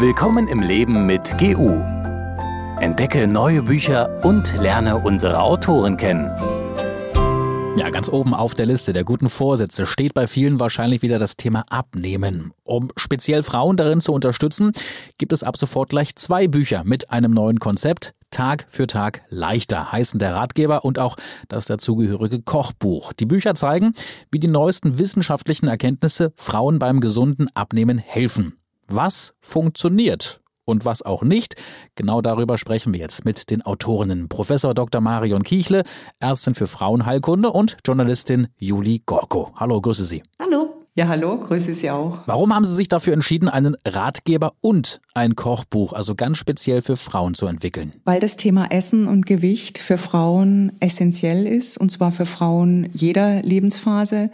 Willkommen im Leben mit GU. Entdecke neue Bücher und lerne unsere Autoren kennen. Ja, ganz oben auf der Liste der guten Vorsätze steht bei vielen wahrscheinlich wieder das Thema Abnehmen. Um speziell Frauen darin zu unterstützen, gibt es ab sofort gleich zwei Bücher mit einem neuen Konzept. Tag für Tag leichter heißen der Ratgeber und auch das dazugehörige Kochbuch. Die Bücher zeigen, wie die neuesten wissenschaftlichen Erkenntnisse Frauen beim gesunden Abnehmen helfen was funktioniert und was auch nicht. Genau darüber sprechen wir jetzt mit den Autorinnen Professor Dr. Marion Kiechle, Ärztin für Frauenheilkunde und Journalistin Juli Gorko. Hallo, grüße Sie. Hallo. Ja, hallo, grüße Sie auch. Warum haben Sie sich dafür entschieden, einen Ratgeber und ein Kochbuch, also ganz speziell für Frauen zu entwickeln? Weil das Thema Essen und Gewicht für Frauen essentiell ist, und zwar für Frauen jeder Lebensphase.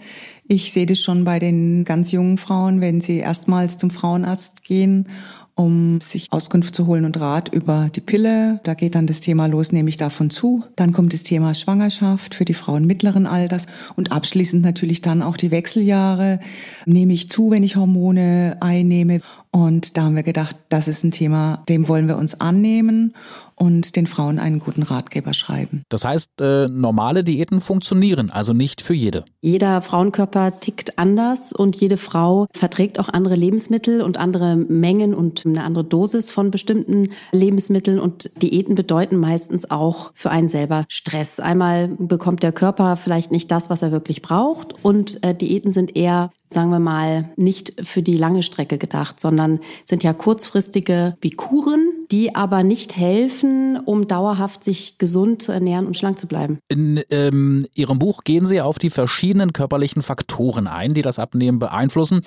Ich sehe das schon bei den ganz jungen Frauen, wenn sie erstmals zum Frauenarzt gehen um sich Auskunft zu holen und Rat über die Pille. Da geht dann das Thema los, nehme ich davon zu. Dann kommt das Thema Schwangerschaft für die Frauen mittleren Alters und abschließend natürlich dann auch die Wechseljahre. Nehme ich zu, wenn ich Hormone einnehme? Und da haben wir gedacht, das ist ein Thema, dem wollen wir uns annehmen und den Frauen einen guten Ratgeber schreiben. Das heißt, äh, normale Diäten funktionieren, also nicht für jede. Jeder Frauenkörper tickt anders und jede Frau verträgt auch andere Lebensmittel und andere Mengen und eine andere Dosis von bestimmten Lebensmitteln. Und Diäten bedeuten meistens auch für einen selber Stress. Einmal bekommt der Körper vielleicht nicht das, was er wirklich braucht. Und äh, Diäten sind eher sagen wir mal, nicht für die lange Strecke gedacht, sondern sind ja kurzfristige wie Kuren, die aber nicht helfen, um dauerhaft sich gesund zu ernähren und schlank zu bleiben. In ähm, Ihrem Buch gehen Sie auf die verschiedenen körperlichen Faktoren ein, die das Abnehmen beeinflussen.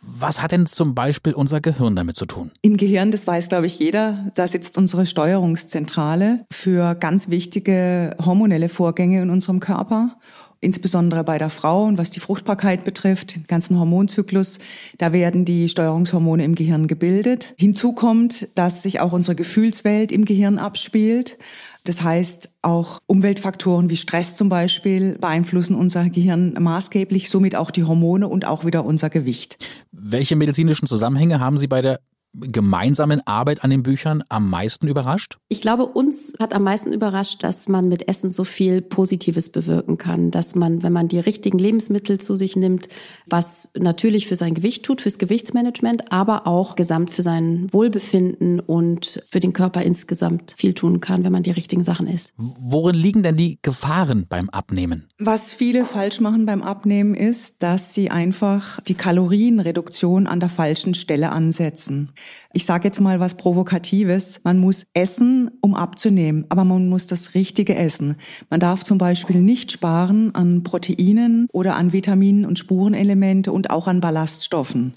Was hat denn zum Beispiel unser Gehirn damit zu tun? Im Gehirn, das weiß, glaube ich, jeder, da sitzt unsere Steuerungszentrale für ganz wichtige hormonelle Vorgänge in unserem Körper insbesondere bei der Frau und was die Fruchtbarkeit betrifft, den ganzen Hormonzyklus, da werden die Steuerungshormone im Gehirn gebildet. Hinzu kommt, dass sich auch unsere Gefühlswelt im Gehirn abspielt. Das heißt, auch Umweltfaktoren wie Stress zum Beispiel beeinflussen unser Gehirn maßgeblich, somit auch die Hormone und auch wieder unser Gewicht. Welche medizinischen Zusammenhänge haben Sie bei der gemeinsamen Arbeit an den Büchern am meisten überrascht? Ich glaube, uns hat am meisten überrascht, dass man mit Essen so viel Positives bewirken kann, dass man, wenn man die richtigen Lebensmittel zu sich nimmt, was natürlich für sein Gewicht tut, fürs Gewichtsmanagement, aber auch gesamt für sein Wohlbefinden und für den Körper insgesamt viel tun kann, wenn man die richtigen Sachen isst. Worin liegen denn die Gefahren beim Abnehmen? Was viele falsch machen beim Abnehmen ist, dass sie einfach die Kalorienreduktion an der falschen Stelle ansetzen. Ich sage jetzt mal was Provokatives. Man muss essen, um abzunehmen, aber man muss das Richtige essen. Man darf zum Beispiel nicht sparen an Proteinen oder an Vitaminen und Spurenelemente und auch an Ballaststoffen.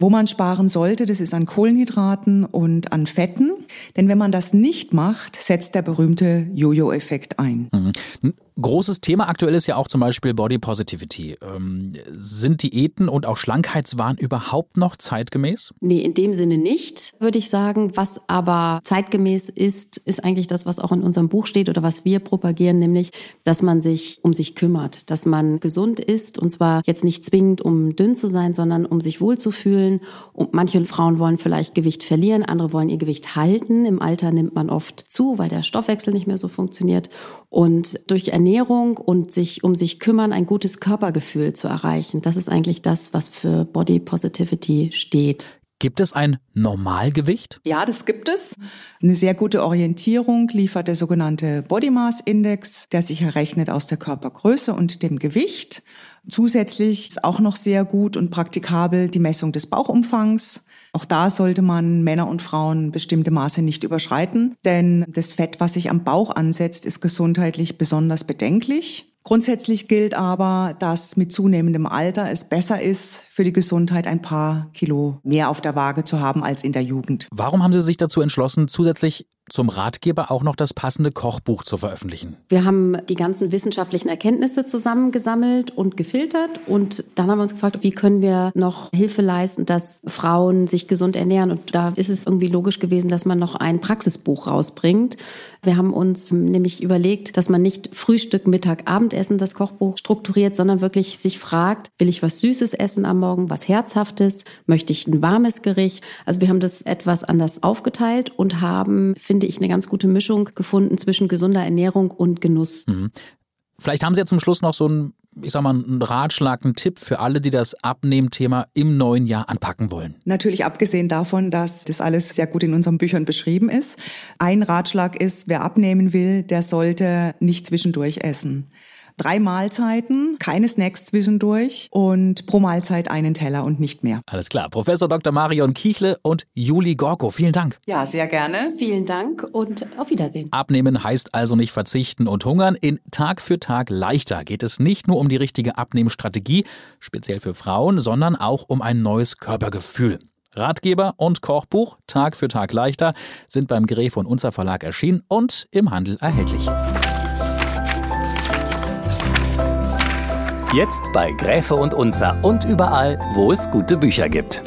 Wo man sparen sollte, das ist an Kohlenhydraten und an Fetten. Denn wenn man das nicht macht, setzt der berühmte Jojo-Effekt ein. Mhm. Großes Thema aktuell ist ja auch zum Beispiel Body Positivity. Ähm, sind Diäten und auch Schlankheitswahn überhaupt noch zeitgemäß? Nee, in dem Sinne nicht, würde ich sagen. Was aber zeitgemäß ist, ist eigentlich das, was auch in unserem Buch steht oder was wir propagieren, nämlich, dass man sich um sich kümmert, dass man gesund ist und zwar jetzt nicht zwingend, um dünn zu sein, sondern um sich wohlzufühlen. Und manche Frauen wollen vielleicht Gewicht verlieren, andere wollen ihr Gewicht halten. Im Alter nimmt man oft zu, weil der Stoffwechsel nicht mehr so funktioniert. Und durch Ernährung Ernährung und sich um sich kümmern, ein gutes Körpergefühl zu erreichen. Das ist eigentlich das, was für Body Positivity steht. Gibt es ein Normalgewicht? Ja, das gibt es. Eine sehr gute Orientierung liefert der sogenannte Body Mass Index, der sich errechnet aus der Körpergröße und dem Gewicht. Zusätzlich ist auch noch sehr gut und praktikabel die Messung des Bauchumfangs. Auch da sollte man Männer und Frauen bestimmte Maße nicht überschreiten, denn das Fett, was sich am Bauch ansetzt, ist gesundheitlich besonders bedenklich. Grundsätzlich gilt aber, dass mit zunehmendem Alter es besser ist, für die Gesundheit ein paar Kilo mehr auf der Waage zu haben als in der Jugend. Warum haben Sie sich dazu entschlossen, zusätzlich zum Ratgeber auch noch das passende Kochbuch zu veröffentlichen. Wir haben die ganzen wissenschaftlichen Erkenntnisse zusammengesammelt und gefiltert und dann haben wir uns gefragt, wie können wir noch Hilfe leisten, dass Frauen sich gesund ernähren. Und da ist es irgendwie logisch gewesen, dass man noch ein Praxisbuch rausbringt. Wir haben uns nämlich überlegt, dass man nicht Frühstück, Mittag, Abendessen das Kochbuch strukturiert, sondern wirklich sich fragt, will ich was Süßes essen am Morgen, was Herzhaftes, möchte ich ein warmes Gericht? Also wir haben das etwas anders aufgeteilt und haben, finde ich, eine ganz gute Mischung gefunden zwischen gesunder Ernährung und Genuss. Mhm. Vielleicht haben Sie ja zum Schluss noch so ein ich sag mal, einen Ratschlag, einen Tipp für alle, die das Abnehmthema im neuen Jahr anpacken wollen? Natürlich abgesehen davon, dass das alles sehr gut in unseren Büchern beschrieben ist. Ein Ratschlag ist, wer abnehmen will, der sollte nicht zwischendurch essen drei Mahlzeiten, keine Snacks zwischendurch und pro Mahlzeit einen Teller und nicht mehr. Alles klar. Professor Dr. Marion Kichle und Juli Gorko, vielen Dank. Ja, sehr gerne. Vielen Dank und auf Wiedersehen. Abnehmen heißt also nicht verzichten und hungern. In Tag für Tag leichter geht es nicht nur um die richtige Abnehmstrategie, speziell für Frauen, sondern auch um ein neues Körpergefühl. Ratgeber und Kochbuch Tag für Tag leichter sind beim Gräf und Unser Verlag erschienen und im Handel erhältlich. Jetzt bei Gräfe und Unzer und überall, wo es gute Bücher gibt.